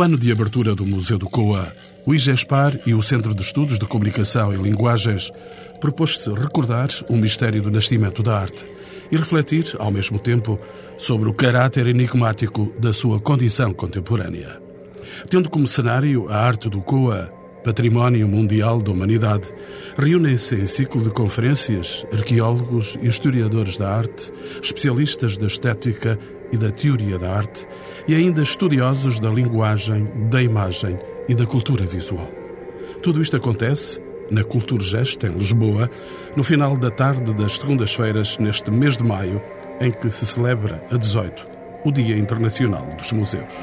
No ano de abertura do Museu do Coa, o IGESPAR e o Centro de Estudos de Comunicação e Linguagens propôs-se recordar o mistério do nascimento da arte e refletir, ao mesmo tempo, sobre o caráter enigmático da sua condição contemporânea. Tendo como cenário a arte do Coa, Património Mundial da Humanidade, reúnem-se em ciclo de conferências arqueólogos e historiadores da arte, especialistas da estética e da teoria da arte e ainda estudiosos da linguagem, da imagem e da cultura visual. Tudo isto acontece na Culturgest, em Lisboa, no final da tarde das segundas-feiras, neste mês de maio, em que se celebra, a 18, o Dia Internacional dos Museus.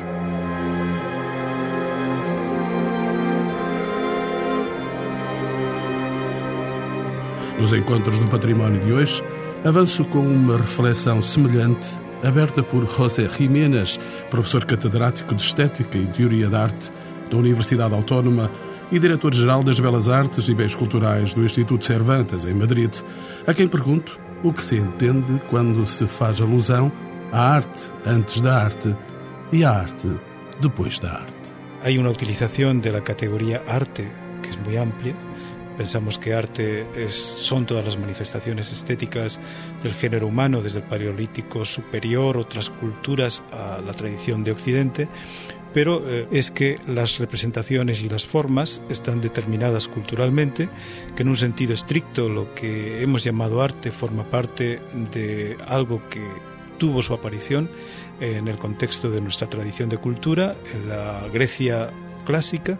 Nos encontros do património de hoje, avanço com uma reflexão semelhante, aberta por José Jiménez, professor catedrático de Estética e Teoria da Arte da Universidade Autónoma e diretor-geral das Belas Artes e Bens Culturais do Instituto Cervantes, em Madrid, a quem pergunto o que se entende quando se faz alusão à arte antes da arte e à arte depois da arte. Há uma utilização da categoria arte que é muito ampla Pensamos que arte son todas las manifestaciones estéticas del género humano, desde el Paleolítico superior, otras culturas, a la tradición de Occidente, pero eh, es que las representaciones y las formas están determinadas culturalmente, que en un sentido estricto lo que hemos llamado arte forma parte de algo que tuvo su aparición en el contexto de nuestra tradición de cultura, en la Grecia clásica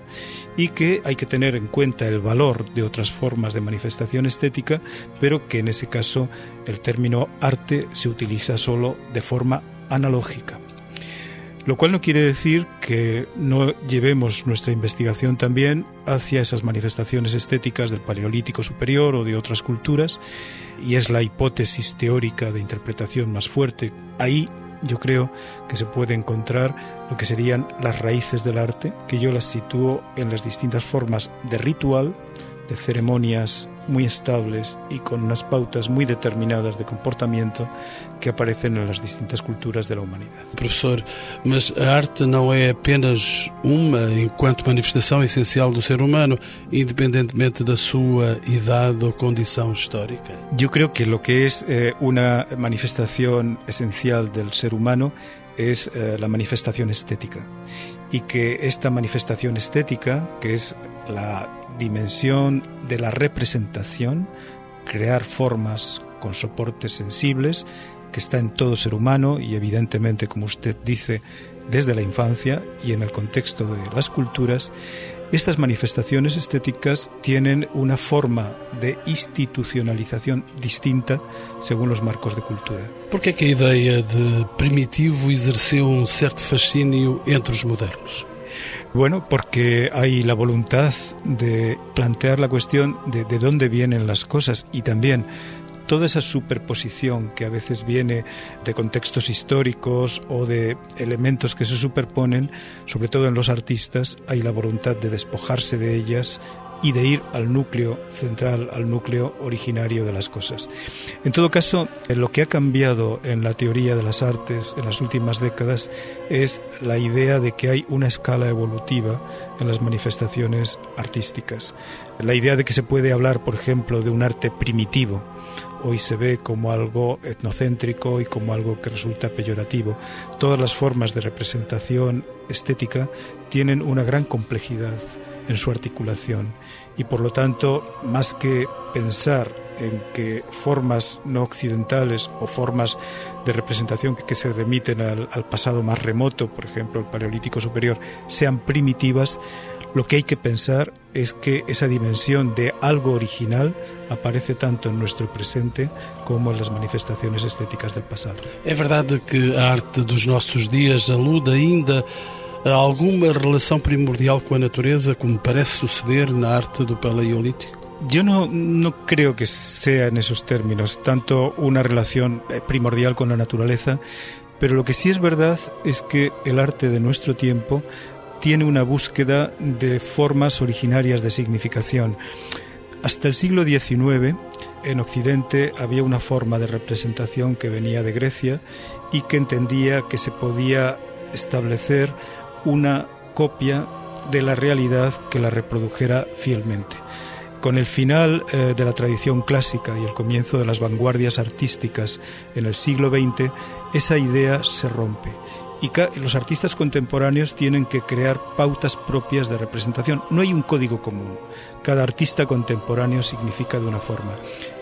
y que hay que tener en cuenta el valor de otras formas de manifestación estética, pero que en ese caso el término arte se utiliza solo de forma analógica. Lo cual no quiere decir que no llevemos nuestra investigación también hacia esas manifestaciones estéticas del Paleolítico superior o de otras culturas, y es la hipótesis teórica de interpretación más fuerte. Ahí yo creo que se puede encontrar lo que serían las raíces del arte, que yo las sitúo en las distintas formas de ritual, de ceremonias muy estables y con unas pautas muy determinadas de comportamiento que aparecen en las distintas culturas de la humanidad. Profesor, mas a arte não é apenas uma enquanto manifestação essencial do ser humano, independentemente da sua idade ou condição histórica? Yo creo que lo que es eh, una manifestación esencial del ser humano es eh, la manifestación estética. Y que esta manifestación estética, que es la dimensión de la representación, crear formas con soportes sensibles, que está en todo ser humano y evidentemente, como usted dice, desde la infancia y en el contexto de las culturas, estas manifestaciones estéticas tienen una forma de institucionalización distinta según los marcos de cultura. Por que, que a ideia de primitivo exerceu um certo fascínio entre os modernos? Bueno, porque hay la voluntad de plantear la cuestión de, de dónde vienen las cosas y también toda esa superposición que a veces viene de contextos históricos o de elementos que se superponen, sobre todo en los artistas, hay la voluntad de despojarse de ellas y de ir al núcleo central, al núcleo originario de las cosas. En todo caso, lo que ha cambiado en la teoría de las artes en las últimas décadas es la idea de que hay una escala evolutiva en las manifestaciones artísticas. La idea de que se puede hablar, por ejemplo, de un arte primitivo, hoy se ve como algo etnocéntrico y como algo que resulta peyorativo. Todas las formas de representación estética tienen una gran complejidad en su articulación y por lo tanto, más que pensar en que formas no occidentales o formas de representación que se remiten al, pasado más remoto, por ejemplo el Paleolítico Superior, sean primitivas, lo que hay que pensar es que esa dimensión de algo original aparece tanto en nuestro presente como en las manifestaciones estéticas del pasado. É verdade que a arte dos nossos dias alude ainda alguma relação primordial com a natureza, como parece suceder na arte do Paleolítico? Yo no, no, creo que sea en esos términos tanto una relación eh, primordial con la naturaleza, pero lo que sí es verdad es que el arte de nuestro tiempo tiene una búsqueda de formas originarias de significación. Hasta el siglo XIX, en Occidente había una forma de representación que venía de Grecia y que entendía que se podía establecer una copia de la realidad que la reprodujera fielmente. Con el final eh, de la tradición clásica y el comienzo de las vanguardias artísticas en el siglo XX, esa idea se rompe y los artistas contemporáneos tienen que crear pautas propias de representación. No hay un código común. Cada artista contemporáneo significa de una forma.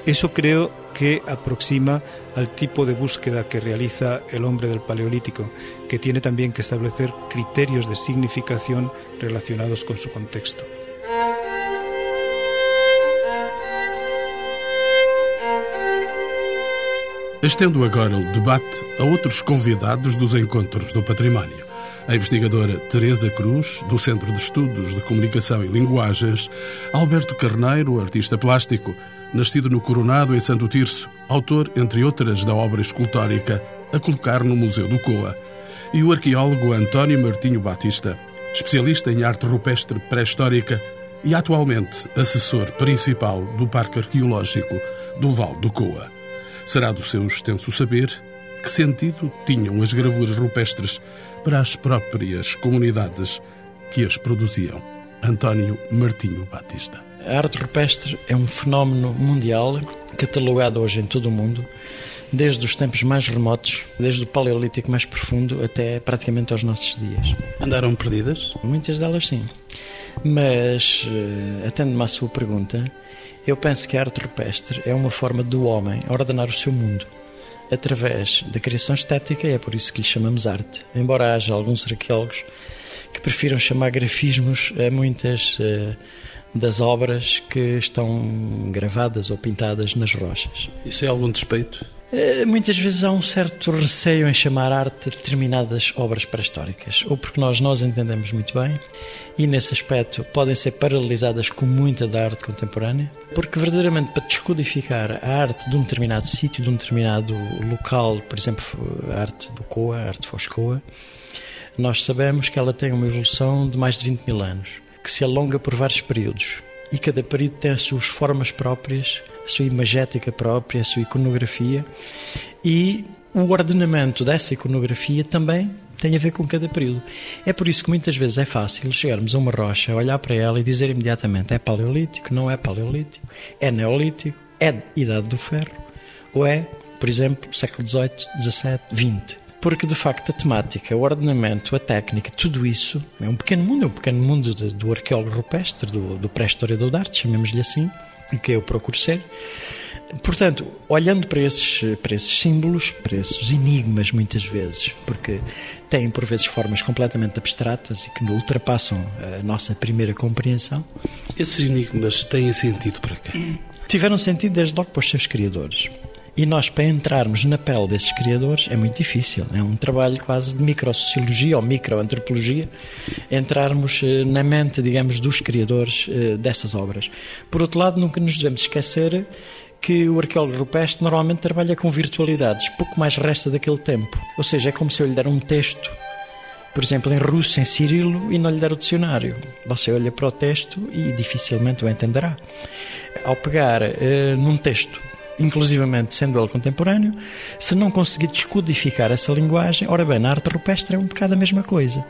Eso creo que aproxima al tipo de búsqueda que realiza el hombre del Paleolítico, que tiene también que establecer criterios de significación relacionados con su contexto. Estendo agora o debate a outros convidados dos Encontros do Património. A investigadora Teresa Cruz, do Centro de Estudos de Comunicação e Linguagens, Alberto Carneiro, artista plástico, nascido no Coronado em Santo Tirso, autor, entre outras, da obra escultórica a colocar no Museu do Coa, e o arqueólogo António Martinho Batista, especialista em arte rupestre pré-histórica e atualmente assessor principal do Parque Arqueológico do Val do Coa. Será do seu extenso saber que sentido tinham as gravuras rupestres para as próprias comunidades que as produziam. António Martinho Batista. A arte rupestre é um fenómeno mundial catalogado hoje em todo o mundo, desde os tempos mais remotos, desde o Paleolítico mais profundo até praticamente aos nossos dias. Andaram perdidas? Muitas delas sim. Mas, eh, atendendo-me à sua pergunta, eu penso que a arte rupestre é uma forma do homem ordenar o seu mundo através da criação estética, e é por isso que lhe chamamos arte. Embora haja alguns arqueólogos que prefiram chamar grafismos a muitas uh, das obras que estão gravadas ou pintadas nas rochas. Isso é algum despeito? Eh, muitas vezes há um certo receio em chamar arte determinadas obras pré-históricas, ou porque nós nós entendemos muito bem e nesse aspecto podem ser paralelizadas com muita da arte contemporânea, porque verdadeiramente para descodificar a arte de um determinado sítio, de um determinado local, por exemplo, a arte do Coa, a arte Foscoa, nós sabemos que ela tem uma evolução de mais de 20 mil anos, que se alonga por vários períodos e cada período tem as suas formas próprias a sua imagética própria, a sua iconografia e o ordenamento dessa iconografia também tem a ver com cada período. É por isso que muitas vezes é fácil chegarmos a uma rocha, olhar para ela e dizer imediatamente é paleolítico, não é paleolítico, é neolítico, é idade do ferro, ou é, por exemplo, século XVIII, XVII, XX. Porque de facto a temática, o ordenamento, a técnica, tudo isso é um pequeno mundo, é um pequeno mundo de, do arqueólogo rupestre, do, do pré-historiador de arte, chamemos-lhe assim, que eu procuro ser. Portanto, olhando para esses, para esses símbolos, para esses enigmas, muitas vezes, porque têm por vezes formas completamente abstratas e que ultrapassam a nossa primeira compreensão. Esses enigmas têm sentido para quem? Tiveram sentido desde logo para os seus criadores. E nós, para entrarmos na pele desses criadores, é muito difícil. É um trabalho quase de microsociologia ou microantropologia, entrarmos eh, na mente, digamos, dos criadores eh, dessas obras. Por outro lado, nunca nos devemos esquecer que o arqueólogo rupestre normalmente trabalha com virtualidades, pouco mais resta daquele tempo. Ou seja, é como se eu lhe der um texto, por exemplo, em russo, em cirilo, e não lhe der o dicionário. Você olha para o texto e dificilmente o entenderá. Ao pegar uh, num texto inclusivamente sendo ele contemporâneo, se não conseguir descodificar essa linguagem, ora bem, na arte rupestre é um bocado a mesma coisa.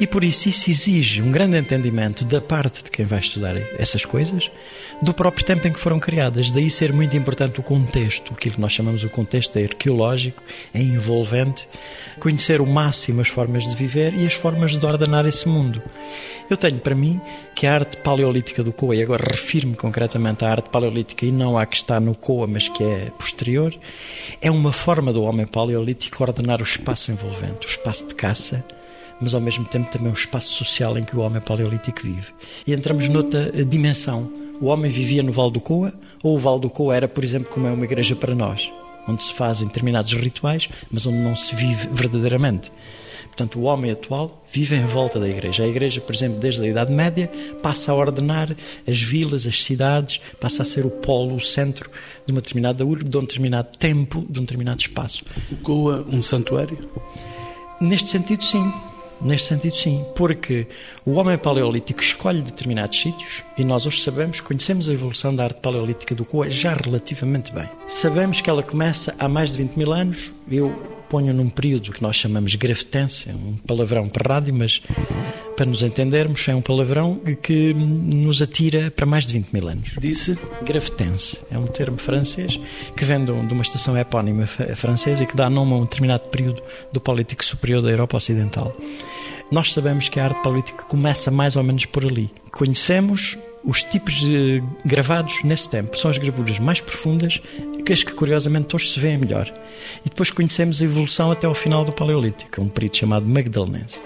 E por isso isso exige um grande entendimento da parte de quem vai estudar essas coisas, do próprio tempo em que foram criadas. Daí ser muito importante o contexto, aquilo que nós chamamos o contexto arqueológico, é envolvente, conhecer o máximo as formas de viver e as formas de ordenar esse mundo. Eu tenho para mim que a arte paleolítica do Coa, e agora refiro-me concretamente à arte paleolítica e não à que está no Coa, mas que é posterior, é uma forma do homem paleolítico ordenar o espaço envolvente, o espaço de caça, mas ao mesmo tempo também o espaço social em que o homem paleolítico vive. E entramos noutra eh, dimensão. O homem vivia no Val do Coa, ou o Val do Coa era, por exemplo, como é uma igreja para nós, onde se fazem determinados rituais, mas onde não se vive verdadeiramente. Portanto, o homem atual vive em volta da igreja. A igreja, por exemplo, desde a Idade Média, passa a ordenar as vilas, as cidades, passa a ser o polo, o centro de uma determinada urbe, de um determinado tempo, de um determinado espaço. O Coa, um santuário? Neste sentido, sim. Neste sentido, sim, porque o homem paleolítico escolhe determinados sítios e nós hoje sabemos, conhecemos a evolução da arte paleolítica do Coa já relativamente bem. Sabemos que ela começa há mais de 20 mil anos Eu ponho num período que nós chamamos grafitense, é um palavrão para rádio, mas para nos entendermos, é um palavrão que nos atira para mais de 20 mil anos. Disse? Grafitense. É um termo francês que vem de uma estação epónima francesa e que dá nome a um determinado período do político superior da Europa Ocidental. Nós sabemos que a arte política começa mais ou menos por ali. Conhecemos os tipos de gravados nesse tempo. São as gravuras mais profundas, que as que curiosamente hoje se vêem melhor. E depois conhecemos a evolução até ao final do Paleolítico, um período chamado Magdalenense.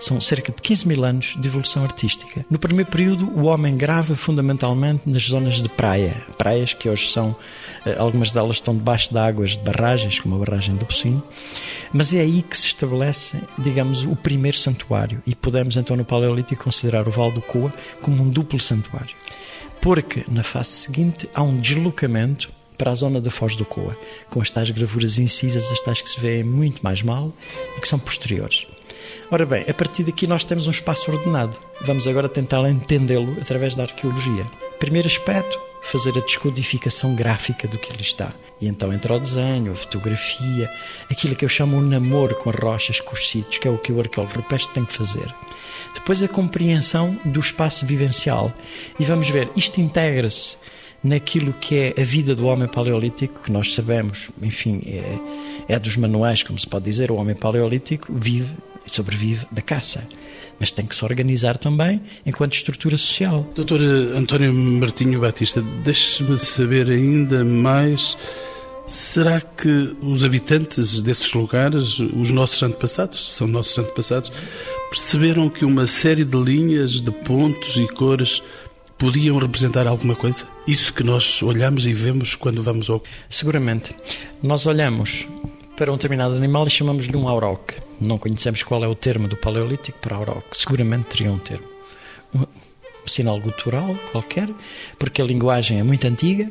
São cerca de 15 mil anos de evolução artística. No primeiro período, o homem grava fundamentalmente nas zonas de praia. Praias que hoje são, eh, algumas delas estão debaixo de águas de barragens, como a barragem do Pocinho. Mas é aí que se estabelece, digamos, o primeiro santuário. E podemos então no Paleolítico considerar o Val do Coa como um duplo santuário. Porque na fase seguinte há um deslocamento para a zona da Foz do Coa, com as tais gravuras incisas, as tais que se veem muito mais mal e que são posteriores. Ora bem, a partir daqui nós temos um espaço ordenado. Vamos agora tentar entendê-lo através da arqueologia. Primeiro aspecto, fazer a descodificação gráfica do que ali está. E então entra o desenho, a fotografia, aquilo que eu chamo o namoro com as rochas, com os sítios, que é o que o arqueólogo rupestre tem que fazer. Depois a compreensão do espaço vivencial. E vamos ver, isto integra-se naquilo que é a vida do homem paleolítico, que nós sabemos, enfim, é, é dos manuais, como se pode dizer, o homem paleolítico vive sobrevive da caça. Mas tem que se organizar também enquanto estrutura social. Doutor António Martinho Batista, deixe-me saber ainda mais. Será que os habitantes desses lugares, os nossos antepassados, são nossos antepassados, perceberam que uma série de linhas, de pontos e cores podiam representar alguma coisa? Isso que nós olhamos e vemos quando vamos ao. Seguramente. Nós olhamos para um determinado animal e chamamos-lhe um auroque. Não conhecemos qual é o termo do Paleolítico para auroque. Seguramente teria um termo. Um sinal gutural qualquer, porque a linguagem é muito antiga.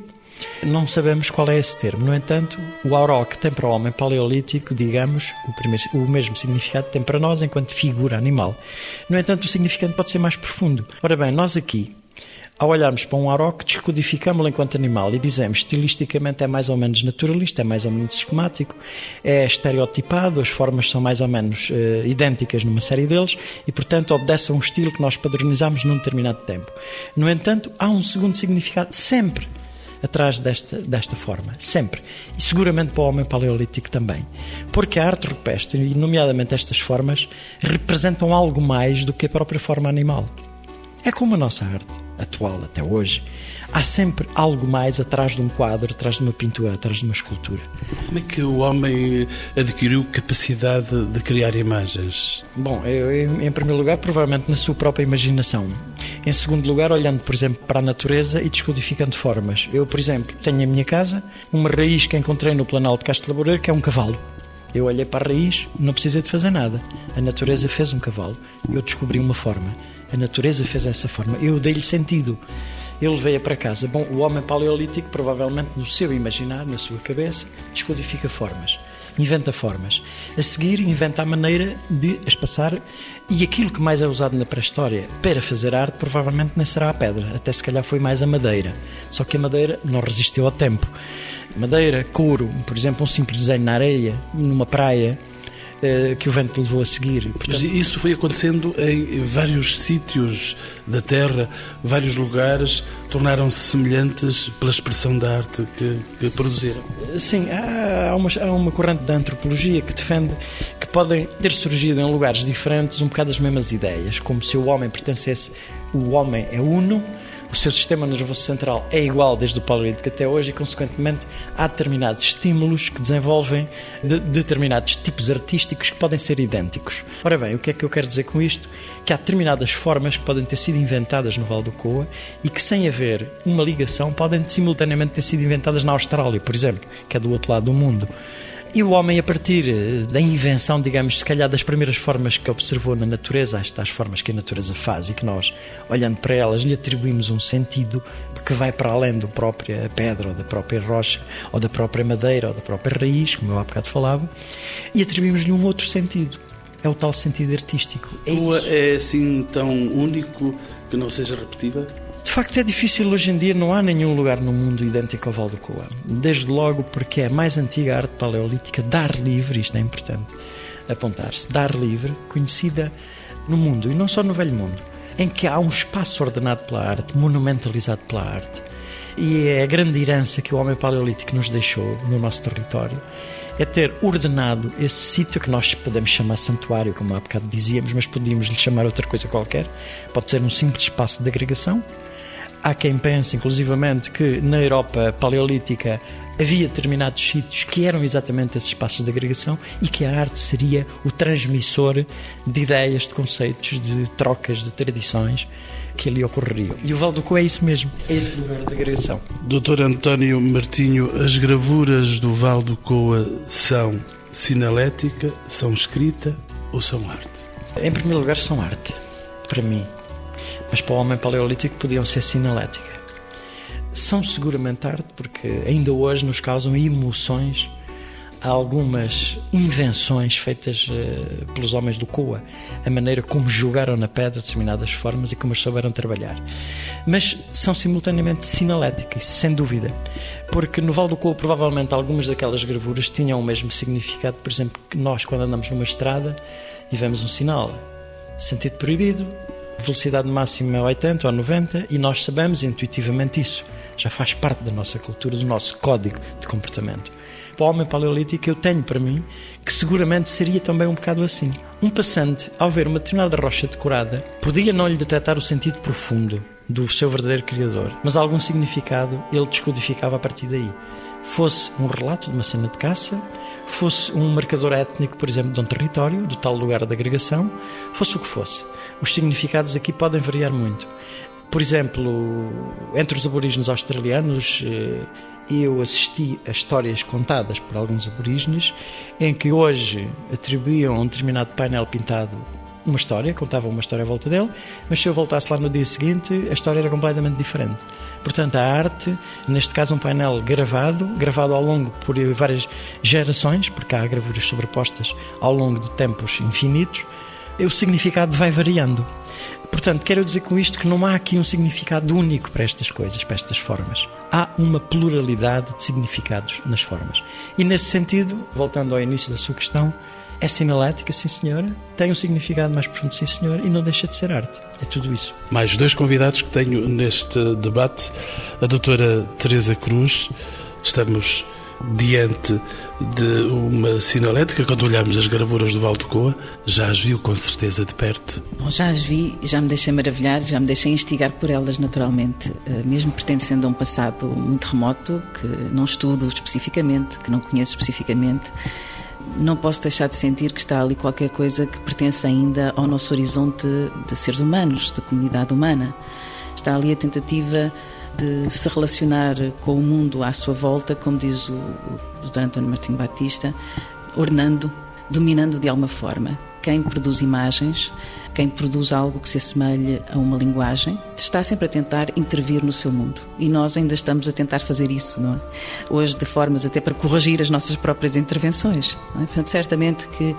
Não sabemos qual é esse termo. No entanto, o auroque tem para o homem paleolítico, digamos, o, primeiro, o mesmo significado tem para nós enquanto figura animal. No entanto, o significado pode ser mais profundo. Ora bem, nós aqui ao olharmos para um auroque, descodificamos-lo enquanto animal e dizemos estilisticamente é mais ou menos naturalista, é mais ou menos esquemático, é estereotipado, as formas são mais ou menos uh, idênticas numa série deles e, portanto, obedece a um estilo que nós padronizamos num determinado tempo. No entanto, há um segundo significado sempre atrás desta, desta forma, sempre. E seguramente para o homem paleolítico também. Porque a arte rupestre, e nomeadamente estas formas, representam algo mais do que a própria forma animal. É como a nossa arte atual até hoje, há sempre algo mais atrás de um quadro, atrás de uma pintura, atrás de uma escultura. Como é que o homem adquiriu capacidade de criar imagens? Bom, eu, em primeiro lugar, provavelmente na sua própria imaginação. Em segundo lugar, olhando, por exemplo, para a natureza e descodificando formas. Eu, por exemplo, tenho em minha casa uma raiz que encontrei no Planalto de Castro Laboreiro, que é um cavalo. Eu olhei para a raiz, não precisei de fazer nada. A natureza fez um cavalo. Eu descobri uma forma. A natureza fez essa forma. Eu dei-lhe sentido. Eu levei-a para casa. Bom, o homem paleolítico, provavelmente no seu imaginar, na sua cabeça, descodifica formas, inventa formas. A seguir, inventa a maneira de as passar. E aquilo que mais é usado na pré-história para fazer arte, provavelmente nem será a pedra, até se calhar foi mais a madeira. Só que a madeira não resistiu ao tempo. Madeira, couro, por exemplo, um simples desenho na areia, numa praia, eh, que o vento levou a seguir. Portanto... Mas isso foi acontecendo em vários sítios da Terra, vários lugares tornaram-se semelhantes pela expressão da arte que, que produziram. Sim, há uma, há uma corrente da antropologia que defende que podem ter surgido em lugares diferentes um bocado as mesmas ideias, como se o homem pertencesse, o homem é uno, o seu sistema nervoso central é igual desde o Paleolítico até hoje e, consequentemente, há determinados estímulos que desenvolvem de, determinados tipos artísticos que podem ser idênticos. Ora bem, o que é que eu quero dizer com isto? Que há determinadas formas que podem ter sido inventadas no Val do Coa e que, sem haver uma ligação, podem simultaneamente ter sido inventadas na Austrália, por exemplo, que é do outro lado do mundo. E o homem, a partir eh, da invenção, digamos, se calhar das primeiras formas que observou na natureza, estas formas que a natureza faz e que nós, olhando para elas, lhe atribuímos um sentido que vai para além da própria pedra, ou da própria rocha, ou da própria madeira, ou da própria raiz, como eu há bocado falava, e atribuímos-lhe um outro sentido. É o tal sentido artístico. É, é assim tão único que não seja repetível? De facto é difícil hoje em dia, não há nenhum lugar no mundo idêntico ao Val do Coa. Desde logo porque é a mais antiga arte paleolítica dar livre, isto é importante apontar-se, dar livre, conhecida no mundo, e não só no Velho Mundo, em que há um espaço ordenado pela arte, monumentalizado pela arte. E é a grande herança que o homem paleolítico nos deixou no nosso território é ter ordenado esse sítio que nós podemos chamar santuário, como há bocado dizíamos, mas podíamos lhe chamar outra coisa qualquer. Pode ser um simples espaço de agregação. Há quem pense, inclusivamente, que na Europa paleolítica havia determinados sítios que eram exatamente esses espaços de agregação e que a arte seria o transmissor de ideias, de conceitos, de trocas, de tradições que ali ocorreriam. E o Val do Co é isso mesmo, é esse lugar de agregação. Doutor António Martinho, as gravuras do Val do Coa são sinalética, são escrita ou são arte? Em primeiro lugar, são arte, para mim. Mas para o homem paleolítico podiam ser sinalética. São seguramente arte porque ainda hoje nos causam emoções algumas invenções feitas uh, pelos homens do Coa, a maneira como jogaram na pedra determinadas formas e como as souberam trabalhar. Mas são simultaneamente sinaléticas, sem dúvida, porque no Val do Coa provavelmente algumas daquelas gravuras tinham o mesmo significado, por exemplo, que nós quando andamos numa estrada e vemos um sinal, sentido proibido, velocidade máxima 80 ou 90 e nós sabemos intuitivamente isso. Já faz parte da nossa cultura, do nosso código de comportamento para o homem paleolítico, eu tenho para mim que seguramente seria também um bocado assim. Um passante, ao ver uma determinada rocha decorada, podia não lhe detectar o sentido profundo do seu verdadeiro criador, mas algum significado ele descodificava a partir daí. Fosse um relato de uma cena de caça, fosse um marcador étnico, por exemplo, de um território, do tal lugar de agregação, fosse o que fosse. Os significados aqui podem variar muito. Por exemplo, entre os aborígenes australianos, eh, eu assisti a histórias contadas por alguns aborígenes em que hoje atribuíam a um determinado painel pintado uma história, contavam uma história à volta dele, mas se eu voltasse lá no dia seguinte, a história era completamente diferente. Portanto, a arte, neste caso um painel gravado, gravado ao longo por várias gerações, porque há gravuras sobrepostas ao longo de tempos infinitos, o significado vai variando. Portanto, quero dizer com isto que não há aqui um significado único para estas coisas, para estas formas. Há uma pluralidade de significados nas formas. E nesse sentido, voltando ao início da sua questão, é sinalética, sim senhora, tem um significado mais profundo, sim senhor, e não deixa de ser arte. É tudo isso. Mais dois convidados que tenho neste debate, a doutora Teresa Cruz. Estamos diante de uma sinalética, quando olhamos as gravuras do Val de Coa, já as viu com certeza de perto? Bom, já as vi, já me deixei maravilhar, já me deixei instigar por elas naturalmente, eh, mesmo pertencendo a um passado muito remoto, que não estudo especificamente, que não conheço especificamente, não posso deixar de sentir que está ali qualquer coisa que pertence ainda ao nosso horizonte de seres humanos, de comunidade humana. Está ali a tentativa de se relacionar com o mundo à sua volta, como diz o, Dr. António Martim Batista, ornando, dominando de alguma forma. Quem produz imagens, quem produz algo que se assemelhe a uma linguagem, está sempre a tentar intervir no seu mundo. E nós ainda estamos a tentar fazer isso, não é? Hoje, de formas até para corrigir as nossas próprias intervenções. É? Portanto, certamente que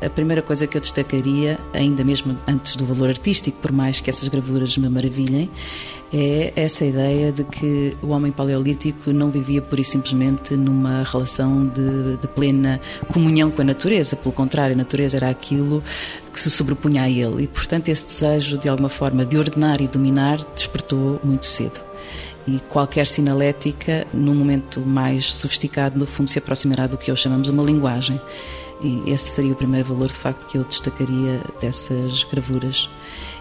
a primeira coisa que eu destacaria, ainda mesmo antes do valor artístico, por mais que essas gravuras me maravilhem, é essa ideia de que o homem paleolítico não vivia pura e simplesmente numa relação de, de, plena comunhão com a natureza. Pelo contrário, a natureza era aquilo que se sobrepunha a ele. E, portanto, esse desejo, de alguma forma, de ordenar e dominar, despertou muito cedo. E qualquer sinalética, num momento mais sofisticado, no fundo, se aproximará do que hoje chamamos uma linguagem. E esse seria o primeiro valor, de facto, que eu destacaria dessas gravuras.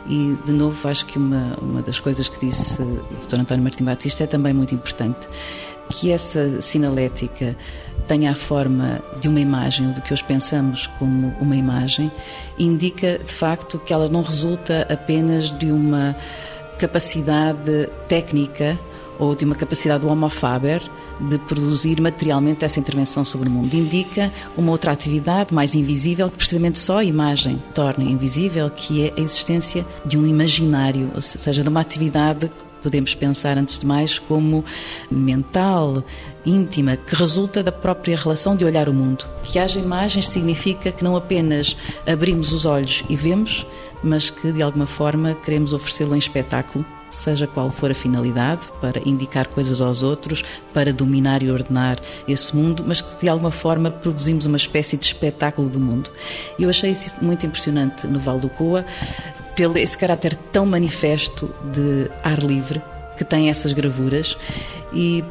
E, de novo, acho que uma, uma das coisas que disse o Dr. António Martim Batista é também muito importante, que essa sinalética tenha a forma de uma imagem, ou do que hoje pensamos como uma imagem, indica, de facto, que ela não resulta apenas de uma capacidade técnica ou de uma capacidade do Homo Faber de produzir materialmente essa intervenção sobre o mundo. Indica uma outra atividade mais invisível que precisamente só a imagem torna invisível, que é a existência de um imaginário, ou seja, de uma atividade podemos pensar antes de mais como mental, íntima, que resulta da própria relação de olhar o mundo. Que haja imagens significa que não apenas abrimos os olhos e vemos, mas que de alguma forma queremos oferecê-lo em espetáculo seja qual for a finalidade, para indicar coisas aos outros, para dominar e ordenar esse mundo, mas que de alguma forma produzimos uma espécie de espetáculo do mundo. Eu achei isso muito impressionante no Val do Coa, pelo esse caráter tão manifesto de ar livre que tem essas gravuras e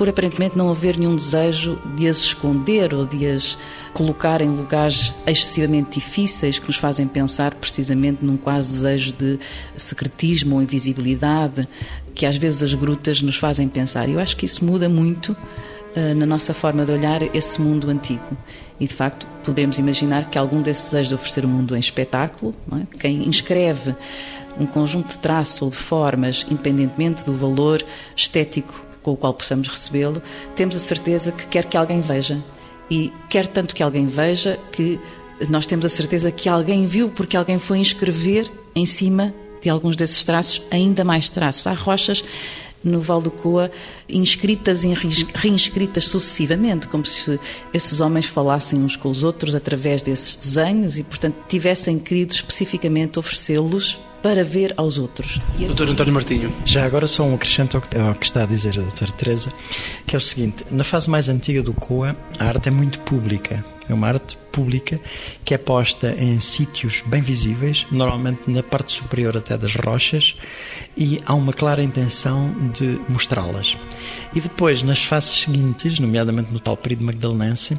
por aparentemente não haver nenhum desejo de as esconder ou de as colocar em lugares excessivamente difíceis que nos fazem pensar precisamente num quase desejo de secretismo ou invisibilidade, que às vezes as grutas nos fazem pensar. Eu acho que isso muda muito uh, na nossa forma de olhar esse mundo antigo. E de facto podemos imaginar que algum desses desejos de oferecer o mundo em espetáculo, é? quem inscreve um conjunto de traços ou de formas, independentemente do valor estético com o qual possamos recebê-lo, temos a certeza que quer que alguém veja. E quer tanto que alguém veja que nós temos a certeza que alguém viu porque alguém foi inscrever em cima de alguns desses traços ainda mais traços. Há rochas no Val do Coa inscritas e reinscritas sucessivamente, como se esses homens falassem uns com os outros através desses desenhos e, portanto, tivessem querido especificamente oferecê-los para ver aos outros. Doutor António Martinho. Já agora só um acrescento ao que, ao que está a dizer a doutora Teresa, que é o seguinte, na fase mais antiga do COA, a arte é muito pública. É uma arte pública que é posta em sítios bem visíveis, normalmente na parte superior até das rochas, e há uma clara intenção de mostrá-las. E depois, nas fases seguintes, nomeadamente no tal período magdalenense,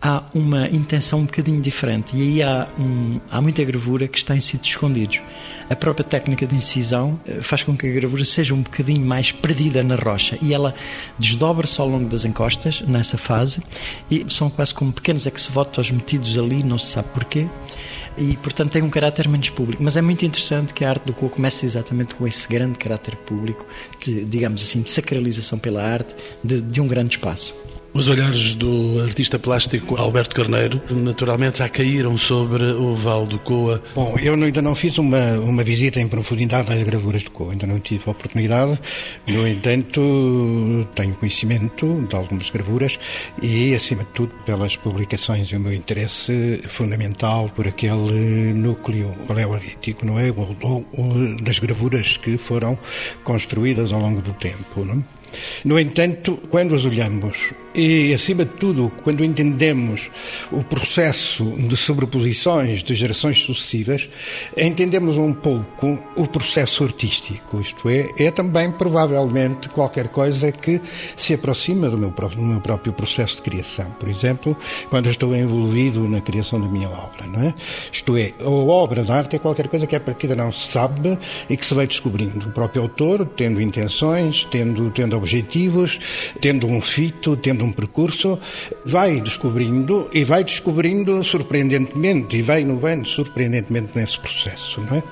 há uma intenção um bocadinho diferente e aí há, um, há muita gravura que está em sítios escondidos. A própria técnica de incisão eh, faz com que a gravura seja um bocadinho mais perdida na rocha e ela desdobra-se ao longo das encostas nessa fase e são quase como pequenos ex-votos metidos ali, não se sabe porquê e portanto tem um caráter menos público. Mas é muito interessante que a arte do Coa comece exatamente com esse grande caráter público, de, digamos assim, de sacralização pela arte de, de um grande espaço. Os olhares do artista plástico Alberto Carneiro, naturalmente, já caíram sobre o Val do Coa. Bom, eu ainda não fiz uma, uma visita em profundidade às gravuras do Coa, ainda não tive a oportunidade. No entanto, tenho conhecimento de algumas gravuras e, acima de tudo, pelas publicações e o meu interesse fundamental por aquele núcleo paleolítico, não é? Ou, ou, ou das gravuras que foram construídas ao longo do tempo, não é? No entanto, quando as olhamos e, acima de tudo, quando entendemos o processo de sobreposições de gerações sucessivas, entendemos um pouco o processo artístico. Isto é, é também provavelmente qualquer coisa que se aproxima do meu próprio, do meu próprio processo de criação. Por exemplo, quando estou envolvido na criação da minha obra, não é? Isto é, a obra de arte é qualquer coisa que a partida não se sabe e que se vai descobrindo. O próprio autor, tendo intenções, tendo, tendo objetivos, tendo um fito, tendo um percurso, vai descobrindo e vai descobrindo surpreendentemente e vai inovando surpreendentemente nesse processo, não é?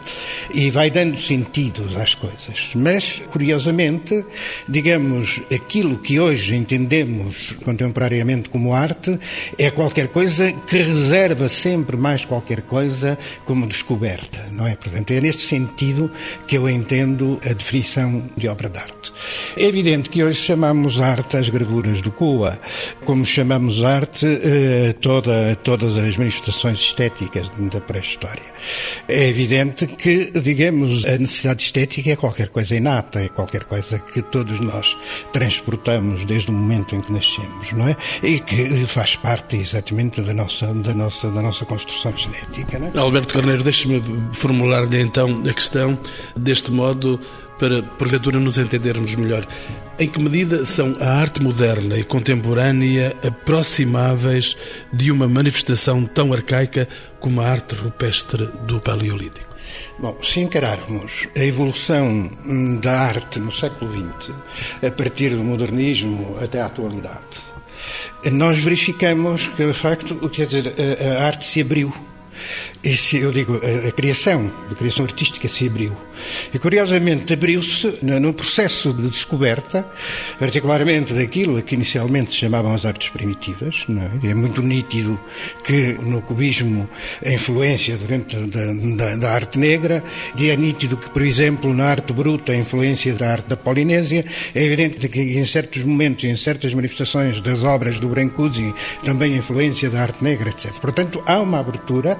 E vai dando sentidos às coisas. Mas, curiosamente, digamos, aquilo que hoje entendemos contemporaneamente como arte é qualquer coisa que reserva sempre mais qualquer coisa como descoberta, não é? Portanto, é neste sentido que eu entendo a definição de obra de arte. É evidente que hoje chamamos arte as gravuras do Coa, como chamamos arte eh, toda, todas as manifestações estéticas da pré-história. É evidente que, digamos, a necessidade estética é qualquer coisa inata, é qualquer coisa que todos nós transportamos desde o momento em que nascemos, não é? E que faz parte exatamente da nossa, da nossa, da nossa construção genética. Não é? Alberto Carneiro, deixe-me formular-lhe então a questão deste modo para porventura nos entendermos melhor. Em que medida são a arte moderna e contemporânea aproximáveis de uma manifestação tão arcaica como a arte rupestre do Paleolítico? Bom, se encararmos a evolução da arte no século XX, a partir do modernismo até à atualidade, nós verificamos que, de facto, quer dizer, a arte se abriu eu digo, a, a, criação, a criação artística se abriu. E curiosamente abriu-se no processo de descoberta, particularmente daquilo a que inicialmente se chamavam as artes primitivas. É? é? muito nítido que no cubismo a influência durante da, da, da, arte negra, e é nítido que, por exemplo, na arte bruta a influência da arte da Polinésia, é evidente que em certos momentos, em certas manifestações das obras do Brancusi, também a influência da arte negra, etc. Portanto, há uma abertura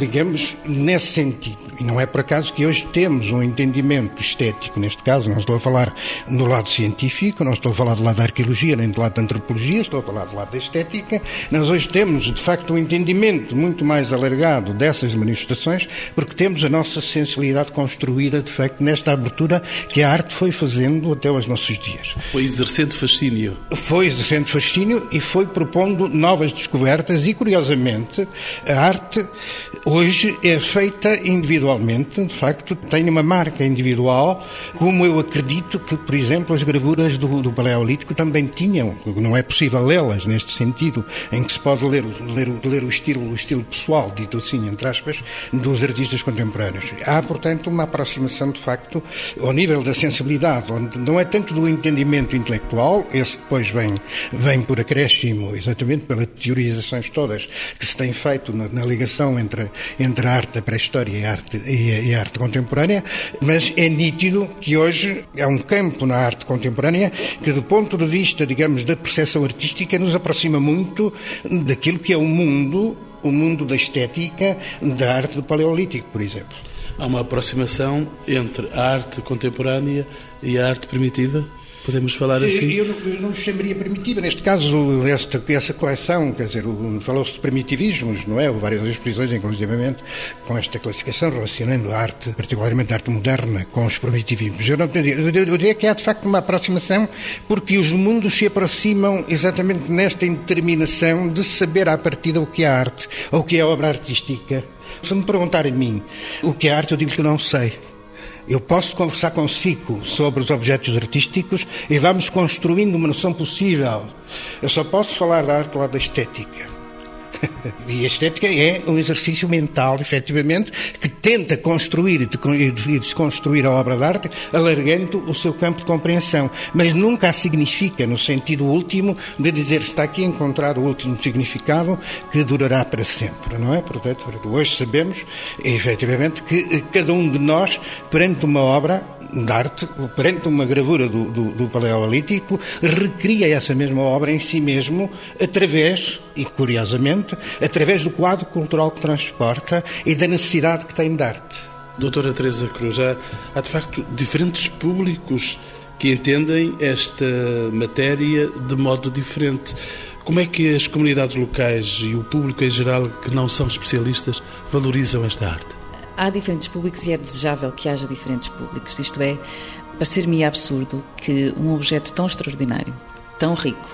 digamos, nesse sentido. E não é por acaso que hoje temos um entendimento estético, neste caso, não estou a falar do lado científico, não estou a falar do lado da arqueologia, nem do lado da antropologia, estou a falar do lado da estética. Nós hoje temos, de facto, um entendimento muito mais alargado dessas manifestações, porque temos a nossa sensibilidade construída, de facto, nesta abertura que a arte foi fazendo até aos nossos dias. Foi exercendo fascínio. Foi exercendo fascínio e foi propondo novas descobertas e, curiosamente, a arte hoje é feita individualmente, de facto, tem uma marca individual, como eu acredito que, por exemplo, as gravuras do, do Paleolítico também tinham. Não é possível lê-las neste sentido, em que se pode ler, ler, ler o, estilo, o estilo pessoal, dito assim, entre aspas, dos artistas contemporâneos. Há, portanto, uma aproximação, de facto, ao nível da sensibilidade, onde não é tanto do entendimento intelectual, esse depois vem, vem por acréscimo, exatamente pelas teorizações todas que se têm feito na, na ligação entre, entre a arte da pré-história e a arte, e a, arte contemporânea, mas é nítido que hoje há um campo na arte contemporânea que, do ponto de vista, digamos, da percepção artística, nos aproxima muito daquilo que é o mundo, o mundo da estética da arte do Paleolítico, por exemplo. Há uma aproximação entre a arte contemporânea e a arte primitiva? Podemos falar assim? Eu, eu não chamaria primitiva. Neste caso, esta, essa coleção, quer dizer, falou-se de primitivismos, não é? Várias exposições, inclusivamente, com esta classificação, relacionando a arte, particularmente a arte moderna, com os primitivismos. Eu, não, eu, eu diria que há, de facto, uma aproximação, porque os mundos se aproximam exatamente nesta determinação de saber à partida o que é arte, ou o que é obra artística. Se me perguntarem a mim o que é arte, eu digo que não sei. Eu posso conversar consigo sobre os objetos artísticos e vamos construindo uma noção possível. Eu só posso falar da arte lá da estética. E a estética é um exercício mental, efetivamente, que tenta construir e desconstruir a obra de arte, alargando o seu campo de compreensão. Mas nunca a significa no sentido último de dizer está aqui encontrado o último significado que durará para sempre, não é? Portanto, hoje sabemos, efetivamente, que cada um de nós, perante uma obra, de arte, perante uma gravura do, do, do, Paleolítico, recria essa mesma obra em si mesmo, através, e curiosamente, através do quadro cultural que transporta e da necessidade que tem de arte. Doutora Teresa Cruz, há, há de facto diferentes públicos que entendem esta matéria de modo diferente. Como é que as comunidades locais e o público em geral que não são especialistas valorizam esta arte? Há diferentes públicos e é desejável que haja diferentes públicos. Isto é, parecer-me absurdo que um objeto tão extraordinário, tão rico,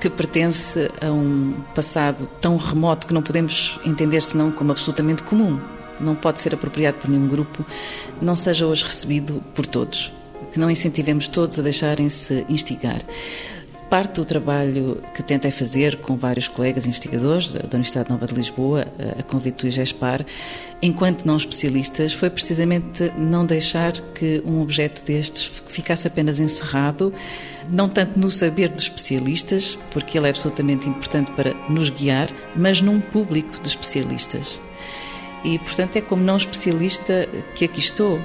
que pertence a um passado tão remoto que não podemos entender senão como absolutamente comum, não pode ser apropriado por nenhum grupo, não seja hoje recebido por todos. Que não incentivemos todos a deixarem-se instigar. Parte do trabalho que tentei fazer com vários colegas investigadores da Universidade Nova de Lisboa, a convite do IGESPAR, enquanto não especialistas, foi precisamente não deixar que um objeto destes ficasse apenas encerrado, não tanto no saber dos especialistas, porque ele é absolutamente importante para nos guiar, mas num público de especialistas. E, portanto, é como não especialista que aqui estou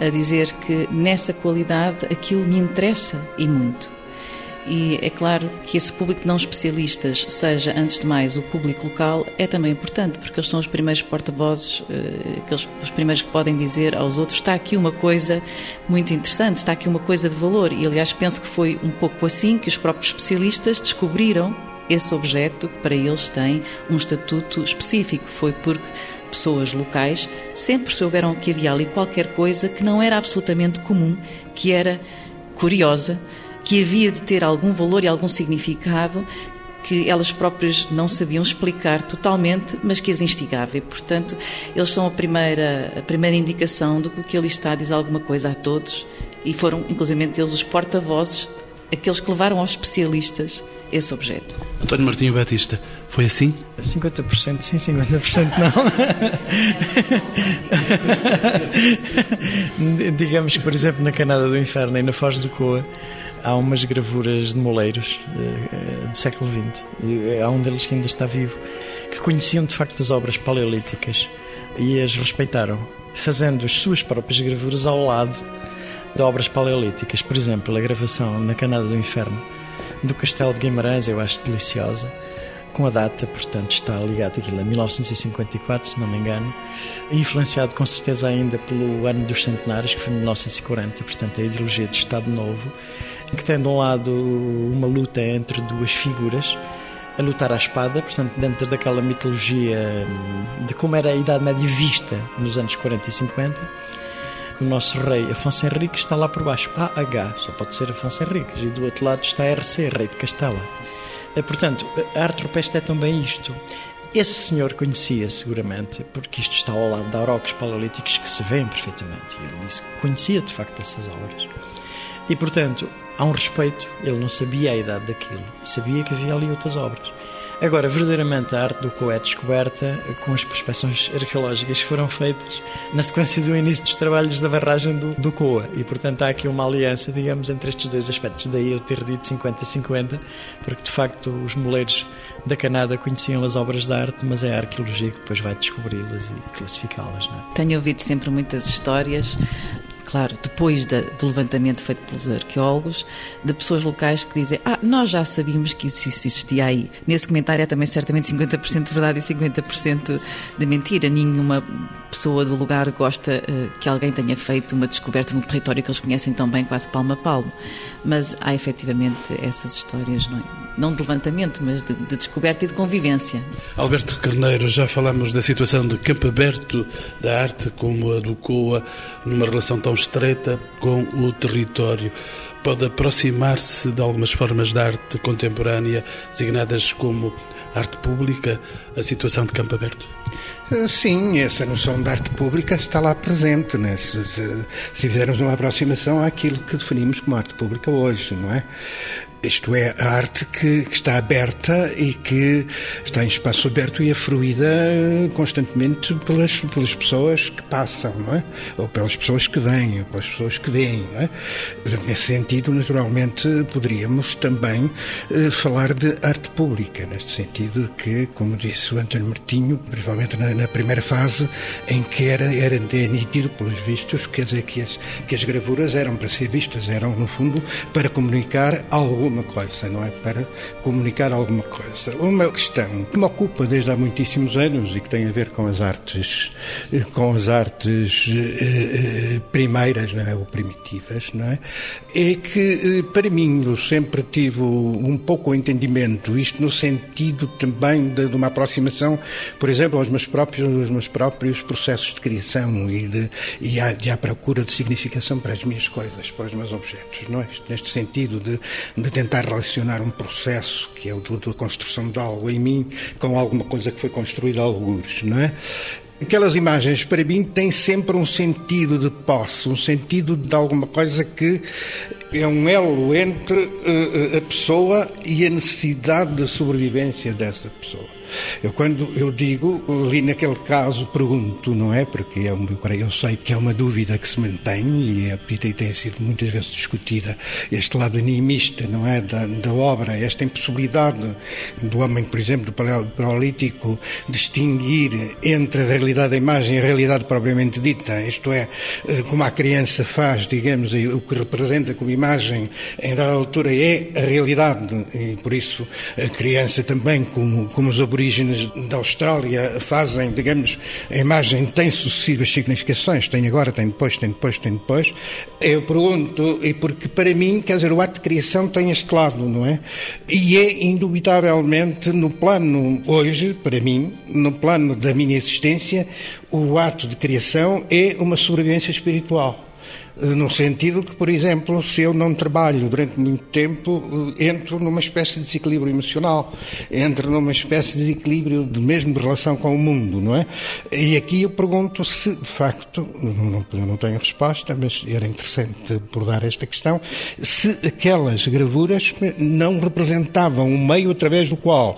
a dizer que nessa qualidade aquilo me interessa e muito. E é claro que esse público não especialistas seja, antes de mais, o público local, é também importante, porque eles são os primeiros porta-vozes, eh, os primeiros que podem dizer aos outros: está aqui uma coisa muito interessante, está aqui uma coisa de valor. E, aliás, penso que foi um pouco assim que os próprios especialistas descobriram esse objeto que para eles tem um estatuto específico. Foi porque pessoas locais sempre souberam que havia ali qualquer coisa que não era absolutamente comum, que era curiosa que havia de ter algum valor e algum significado que elas próprias não sabiam explicar totalmente, mas que as instigava. E, portanto, eles são a primeira, a primeira indicação do que o que ali está diz alguma coisa a todos e foram, inclusive, eles os porta-vozes, aqueles que levaram aos especialistas esse objeto. António Martinho Batista, foi assim? 50% sim, 50% não. Digamos que, por exemplo, na Canada do Inferno e na Foz do Coa, há umas gravuras de moleiros uh, do século XX, e há um deles que ainda está vivo, que conheciam de facto as obras paleolíticas e as respeitaram, fazendo as suas próprias gravuras ao lado de obras paleolíticas. Por exemplo, a gravação na Canada do Inferno do Castelo de Guimarães, eu acho deliciosa, com a data, portanto, está ligado aquilo a 1954, se não me engano, influenciado com certeza ainda pelo ano dos centenários, que foi 1940, portanto, a ideologia de Estado Novo, que tem de um lado uma luta entre duas figuras, a lutar à espada, portanto, dentro daquela mitologia hum, de como era a Idade Média vista nos anos 40 e 50. O nosso rei Afonso Henriques está lá por baixo, AH, só pode ser Afonso Henriques, e do outro lado está RC, rei de Castela. Eh, portanto, a arte rupestre é também isto. Esse senhor conhecia seguramente, porque isto está ao lado de auroques paleolíticos que se vêem perfeitamente, e ele disse que conhecia de facto essas obras. E portanto, há um respeito, ele não sabia a idade daquilo, sabia que havia ali outras obras. Agora, verdadeiramente, a arte do Coa é descoberta com as prospeções arqueológicas que foram feitas na sequência do início dos trabalhos da barragem do, do Coa. E, portanto, há aqui uma aliança, digamos, entre estes dois aspectos. Daí eu ter dito 50-50, porque, de facto, os moleiros da Canada conheciam as obras de arte, mas é a arqueologia que depois vai descobri-las e classificá-las. É? Tenho ouvido sempre muitas histórias claro, depois do levantamento feito pelos arqueólogos, de pessoas locais que dizem: Ah, nós já sabíamos que isso existia aí. Nesse comentário é também certamente 50% de verdade e 50% de mentira. Nenhuma pessoa do lugar gosta uh, que alguém tenha feito uma descoberta num território que eles conhecem tão bem, quase palmo a palmo. Mas há efetivamente essas histórias, não é? Não de levantamento, mas de, de, descoberta e de convivência. Alberto Carneiro, já falamos da situação de campo aberto da arte como a do COA, numa relação tão estreita com o território. Pode aproximar-se de algumas formas de arte contemporânea, designadas como arte pública, a situação de campo aberto? Sim, essa noção de arte pública está lá presente, né? se, se, se fizermos uma aproximação àquilo que definimos como arte pública hoje, não é? Isto é, a arte que, que, está aberta e que está em espaço aberto e é fruída constantemente pelas, pelas pessoas que passam, não é? Ou pelas pessoas que vêm, ou pelas pessoas que veem, não é? Nesse sentido, naturalmente, poderíamos também eh, falar de arte pública, neste sentido que, como disse o António Martinho, principalmente na, na, primeira fase, em que era, era nítido, pelos vistos, quer dizer, que as, que as gravuras eram para ser vistas, eram, no fundo, para comunicar algo alguma coisa, não é? Para comunicar alguma coisa. Uma questão que me ocupa desde há muitíssimos anos e que tem a ver com as artes, com as artes eh, eh primeiras, não é? Ou primitivas, não é? É que, eh, para mim, eu sempre tive um pouco o entendimento, isto no sentido também de, de uma aproximação, por exemplo, aos meus próprios, aos meus próprios processos de criação e, de, e, à, de à procura de significação para as minhas coisas, para os meus objetos, não é? Neste sentido de, de tentar relacionar um processo, que é o da construção de algo em mim, com alguma coisa que foi construída a alguns, não é? Aquelas imagens, para mim, têm sempre um sentido de posse, um sentido de alguma coisa que é um elo entre uh, a pessoa e a necessidade de sobrevivência dessa pessoa. Eu, quando eu digo, ali naquele caso, pergunto, não é? Porque é um, eu sei que é uma dúvida que se mantém e, é, e tem sido muitas vezes discutida este lado animista, não é? Da, da obra, esta impossibilidade do homem, por exemplo, do paleolítico, distinguir entre a realidade da imagem e a realidade propriamente dita, isto é, eh, como a criança faz, digamos, o que representa como imagem em dada altura é a realidade e por isso a criança também, como, como os aborígenes da Austrália fazem, digamos, a imagem tem sucessivas significações, tem agora, tem depois, tem depois, tem depois. Eu pergunto, e porque para mim, quer dizer, o ato de criação tem este lado, não é? E é indubitavelmente no plano, hoje, para mim, no plano da minha existência, o ato de criação é uma sobrevivência espiritual no sentido que, por exemplo, se eu não trabalho durante muito tempo, eh, entro numa espécie de desequilíbrio emocional, entro numa espécie de desequilíbrio de mesmo de relação com o mundo, não é? E aqui eu pergunto se, de facto, não, não tenho resposta, mas era interessante abordar esta questão, se aquelas gravuras não representavam um meio através do qual,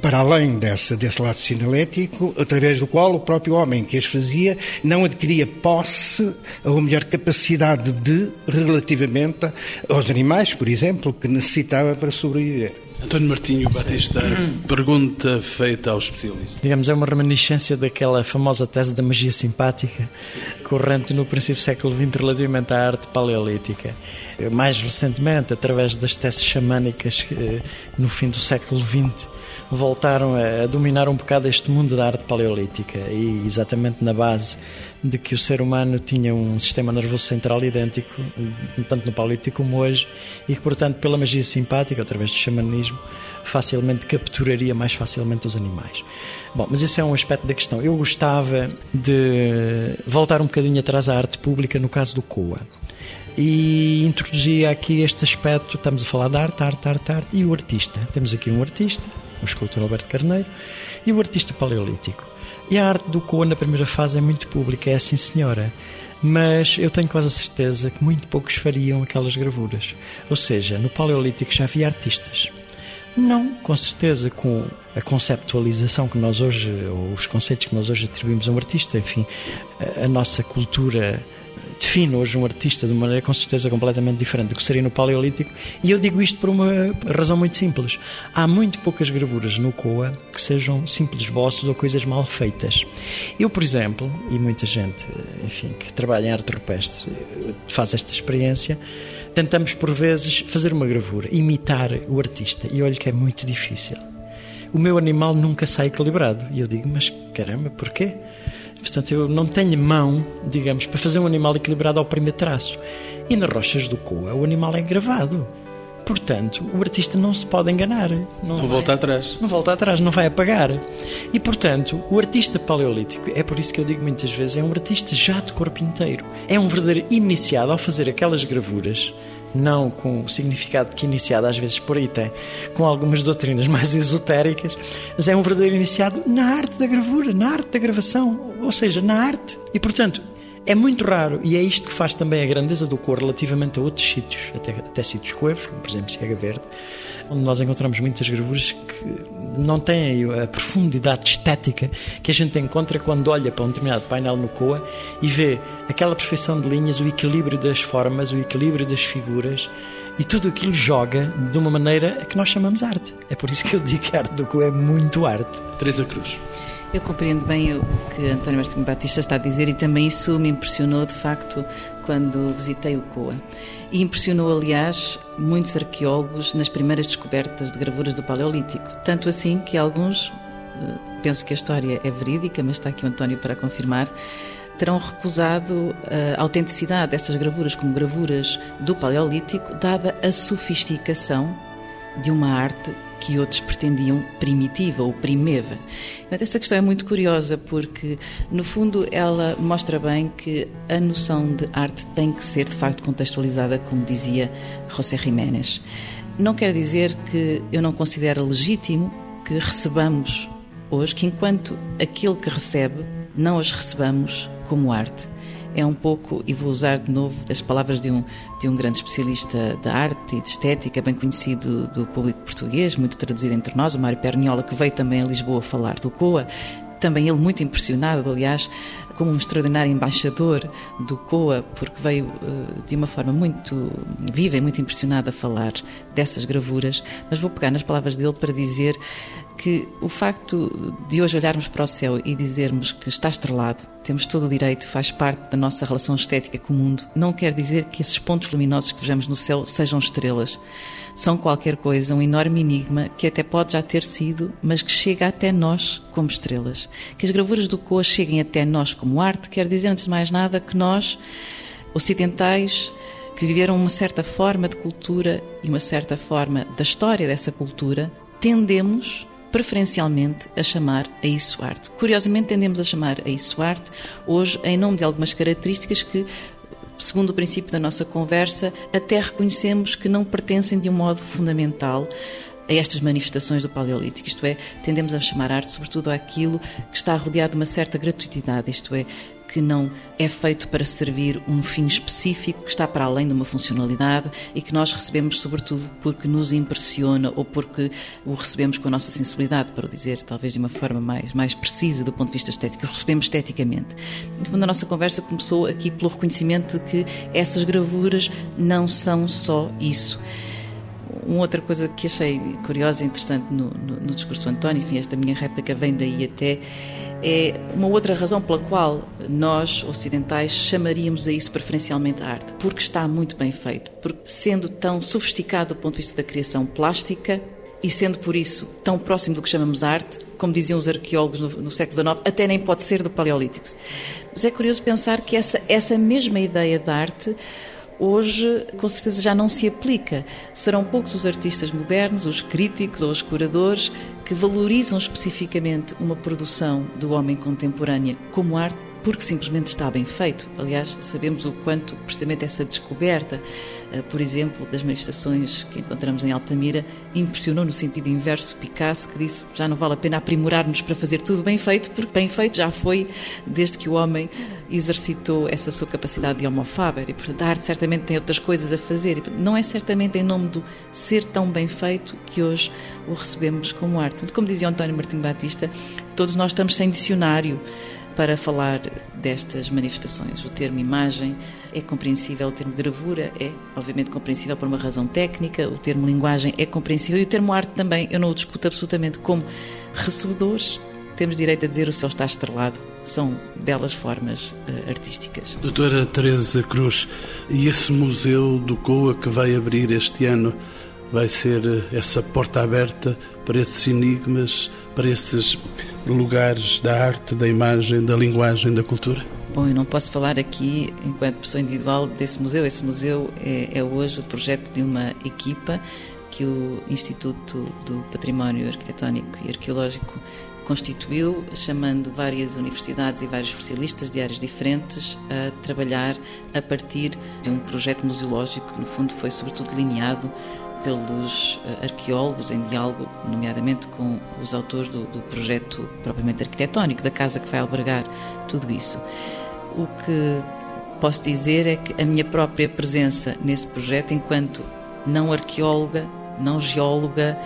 para além dessa, desse lado sinalético, através do qual o próprio homem que as fazia não adquiria posse ou melhor capacidade necessidade de relativamente aos animais, por exemplo, que necessitava para sobreviver. António Martinho Batista, pergunta feita ao especialista. Digamos, é uma reminiscência daquela famosa tese da magia simpática, corrente no princípio do século XX relativamente à arte paleolítica. Mais recentemente, através das teses xamânicas, no fim do século XX, voltaram a, dominar um bocado este mundo da arte paleolítica e exatamente na base de que o ser humano tinha um sistema nervoso central idêntico, tanto no paleolítico como hoje, e que, portanto, pela magia simpática, através do xamanismo, facilmente capturaria mais facilmente os animais. Bom, mas esse é um aspecto da questão. Eu gostava de voltar um bocadinho atrás à arte pública no caso do COA e introduzia aqui este aspecto. Estamos a falar de arte, arte, arte, arte e o artista. Temos aqui um artista, o escultor Alberto Carneiro, e o artista paleolítico. E a arte do Coa na primeira fase é muito pública, é assim senhora. Mas eu tenho quase a certeza que muito poucos fariam aquelas gravuras. Ou seja, no Paleolítico já havia artistas. Não, com certeza, com a conceptualização que nós hoje, ou os conceitos que nós hoje atribuímos a um artista, enfim, a, a nossa cultura define hoje um artista de uma maneira com certeza completamente diferente do que seria no Paleolítico, e eu digo isto por uma razão muito simples. Há muito poucas gravuras no Coa que sejam simples bosses ou coisas mal feitas. Eu, por exemplo, e muita gente, enfim, que trabalha em arte rupestre faz esta experiência, tentamos por vezes fazer uma gravura, imitar o artista, e olho que é muito difícil. O meu animal nunca sai equilibrado. E eu digo, mas caramba, porquê? Portanto, eu não tenho mão, digamos, para fazer um animal equilibrado ao primeiro traço. E nas rochas do Coa, o animal é gravado. Portanto, o artista não se pode enganar. Não, não vai, volta atrás. Não volta atrás, não vai apagar. E, portanto, o artista paleolítico, é por isso que eu digo muitas vezes, é um artista já de corpo inteiro. É um verdadeiro iniciado ao fazer aquelas gravuras não com o significado que iniciado às vezes por aí tem, com algumas doutrinas mais esotéricas, mas é um verdadeiro iniciado na arte da gravura, na arte da gravação, ou seja, na arte. E portanto, é muito raro, e é isto que faz também a grandeza do cor relativamente a outros sítios, até, até sítios coevos, como por exemplo Ciega Verde, onde nós encontramos muitas gravuras que não têm a profundidade estética que a gente encontra quando olha para um determinado painel no COA e vê aquela perfeição de linhas, o equilíbrio das formas, o equilíbrio das figuras e tudo aquilo joga de uma maneira que nós chamamos arte. É por isso que eu digo que a arte do COA é muito arte. Teresa Cruz. Eu compreendo bem o que António Martins Batista está a dizer e também isso me impressionou de facto quando visitei o COA. E impressionou, aliás, muitos arqueólogos nas primeiras descobertas de gravuras do Paleolítico. Tanto assim que alguns, eh, penso que a história é verídica, mas está aqui o António para confirmar, terão recusado a autenticidade dessas gravuras como gravuras do Paleolítico, dada a sofisticação de uma arte que outros pretendiam primitiva ou primeva. Mas essa questão é muito curiosa porque, no fundo, ela mostra bem que a noção de arte tem que ser, de facto, contextualizada, como dizia José Jiménez. Não quer dizer que eu não considero legítimo que recebamos hoje, que enquanto aquele que recebe, não as recebamos como arte é um pouco, e vou usar de novo as palavras de um, de um grande especialista da arte e de estética, bem conhecido do público português, muito traduzido entre nós, o Mário Perniola, que veio também a Lisboa falar do COA, também ele muito impressionado, aliás, como um extraordinário embaixador do COA, porque veio uh, de uma forma muito viva e muito impressionada a falar dessas gravuras, mas vou pegar nas palavras dele para dizer que o facto de hoje olharmos para o céu e dizermos que está estrelado, temos todo o direito, faz parte da nossa relação estética com o mundo, não quer dizer que esses pontos luminosos que vejamos no céu sejam estrelas. São qualquer coisa, um enorme enigma que até pode já ter sido, mas que chega até nós como estrelas. Que as gravuras do Coa cheguem até nós como arte, quer dizer, antes de mais nada, que nós, ocidentais, que viveram uma certa forma de cultura e uma certa forma da história dessa cultura, tendemos preferencialmente a chamar a isso arte. Curiosamente, tendemos a chamar a isso arte hoje em nome de algumas características que segundo o princípio da nossa conversa, até reconhecemos que não pertencem de um modo fundamental a estas manifestações do Paleolítico, isto é, tendemos a chamar arte sobretudo àquilo que está rodeado de uma certa gratuitidade, isto é, que não é feito para servir um fim específico, que está para além de uma funcionalidade e que nós recebemos sobretudo porque nos impressiona ou porque o recebemos com a nossa sensibilidade, para o dizer talvez de uma forma mais, mais precisa do ponto de vista estético, recebemos esteticamente. No fundo, a nossa conversa começou aqui pelo reconhecimento de que essas gravuras não são só isso. Uma outra coisa que achei curiosa e interessante no, no, no discurso do António, enfim, esta minha réplica vem daí até, é uma outra razão pela qual nós, ocidentais, chamaríamos a isso preferencialmente arte, porque está muito bem feito, porque sendo tão sofisticado do ponto de vista da criação plástica, e sendo por isso tão próximo do que chamamos arte, como diziam os arqueólogos no, no século XIX, até nem pode ser do Paleolítico. Mas é curioso pensar que essa, essa mesma ideia de arte hoje com certeza já não se aplica. Serão poucos os artistas modernos, os críticos ou os curadores que valorizam especificamente uma produção do homem contemporânea como arte porque simplesmente está bem feito. Aliás, sabemos o quanto precisamente essa descoberta, por exemplo, das manifestações que encontramos em Altamira, impressionou no sentido inverso Picasso, que disse já não vale a pena aprimorar-nos para fazer tudo bem feito, porque bem feito já foi desde que o homem exercitou essa sua capacidade de homo faber e, portanto, a arte certamente tem outras coisas a fazer. Não é certamente em nome do ser tão bem feito que hoje o recebemos como arte. Como dizia António Martim Batista, todos nós estamos sem dicionário para falar destas manifestações. O termo imagem é compreensível, o termo gravura é, obviamente, compreensível por uma razão técnica, o termo linguagem é compreensível e o termo arte também, eu não o discuto absolutamente como recebedores, temos direito a dizer o céu está estrelado. São belas formas uh, artísticas. Doutora Teresa Cruz, e esse museu do COA que vai abrir este ano vai ser eh, essa porta aberta para esses enigmas, para esses lugares da arte, da imagem, da linguagem, da cultura? Bom, eu não posso falar aqui, enquanto pessoa individual, desse museu. Esse museu é, é hoje o projeto de uma equipa que o Instituto do Património Arquitetónico e Arqueológico constituiu, chamando várias universidades e vários especialistas de áreas diferentes a trabalhar a partir de um projeto museológico que, no fundo, foi sobretudo delineado pelos eh, arqueólogos em diálogo, nomeadamente com os autores do, do, projeto propriamente arquitetónico, da casa que vai albergar tudo isso. O que posso dizer é que a minha própria presença nesse projeto, enquanto não arqueóloga, não geóloga,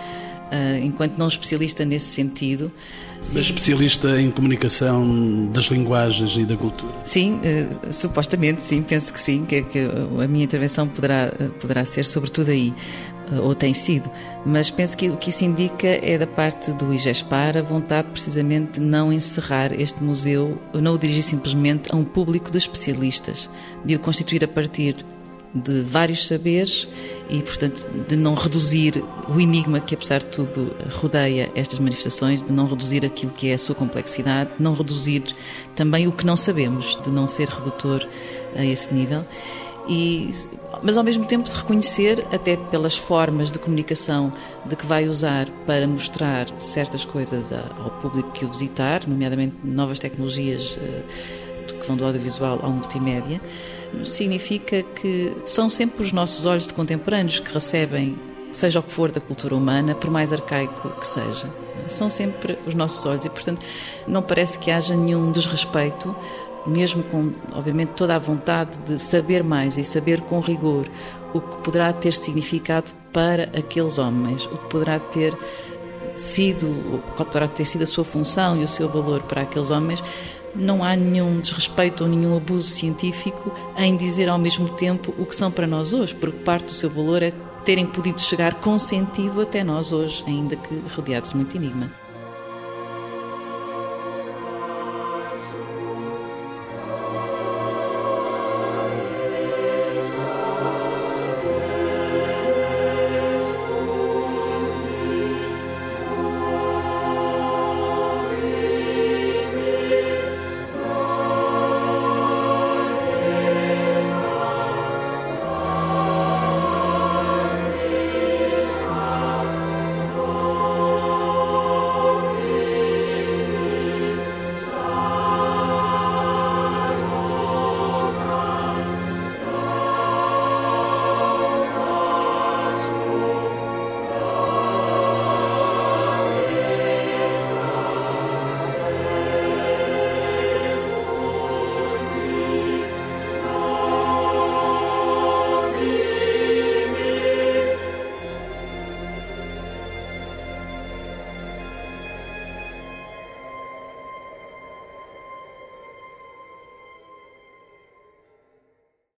uh, enquanto não especialista nesse sentido. Mas especialista em comunicação das linguagens e da cultura? Sim, uh, supostamente sim, penso que sim, que, que, a minha intervenção poderá, poderá ser sobretudo aí ou tem sido, mas penso que o que isso indica é da parte do IGESPAR a vontade precisamente de não encerrar este museu, não o dirigir simplesmente a um público de especialistas, de o constituir a partir de vários saberes e, portanto, de não reduzir o enigma que, apesar de tudo, rodeia estas manifestações, de não reduzir aquilo que é a sua complexidade, de não reduzir também o que não sabemos, de não ser redutor a esse nível e mas ao mesmo tempo de reconhecer, até pelas formas de comunicação de que vai usar para mostrar certas coisas ao público que o visitar, nomeadamente novas tecnologias eh, que vão do audiovisual ao multimédia, significa que são sempre os nossos olhos de contemporâneos que recebem, seja o que for da cultura humana, por mais arcaico que seja. São sempre os nossos olhos e, portanto, não parece que haja nenhum desrespeito mesmo com, obviamente, toda a vontade de saber mais e saber com rigor o que poderá ter significado para aqueles homens, o que poderá ter sido, qual poderá ter sido a sua função e o seu valor para aqueles homens, não há nenhum desrespeito ou nenhum abuso científico em dizer ao mesmo tempo o que são para nós hoje, porque parte do seu valor é terem podido chegar com sentido até nós hoje, ainda que rodeados de muito enigma.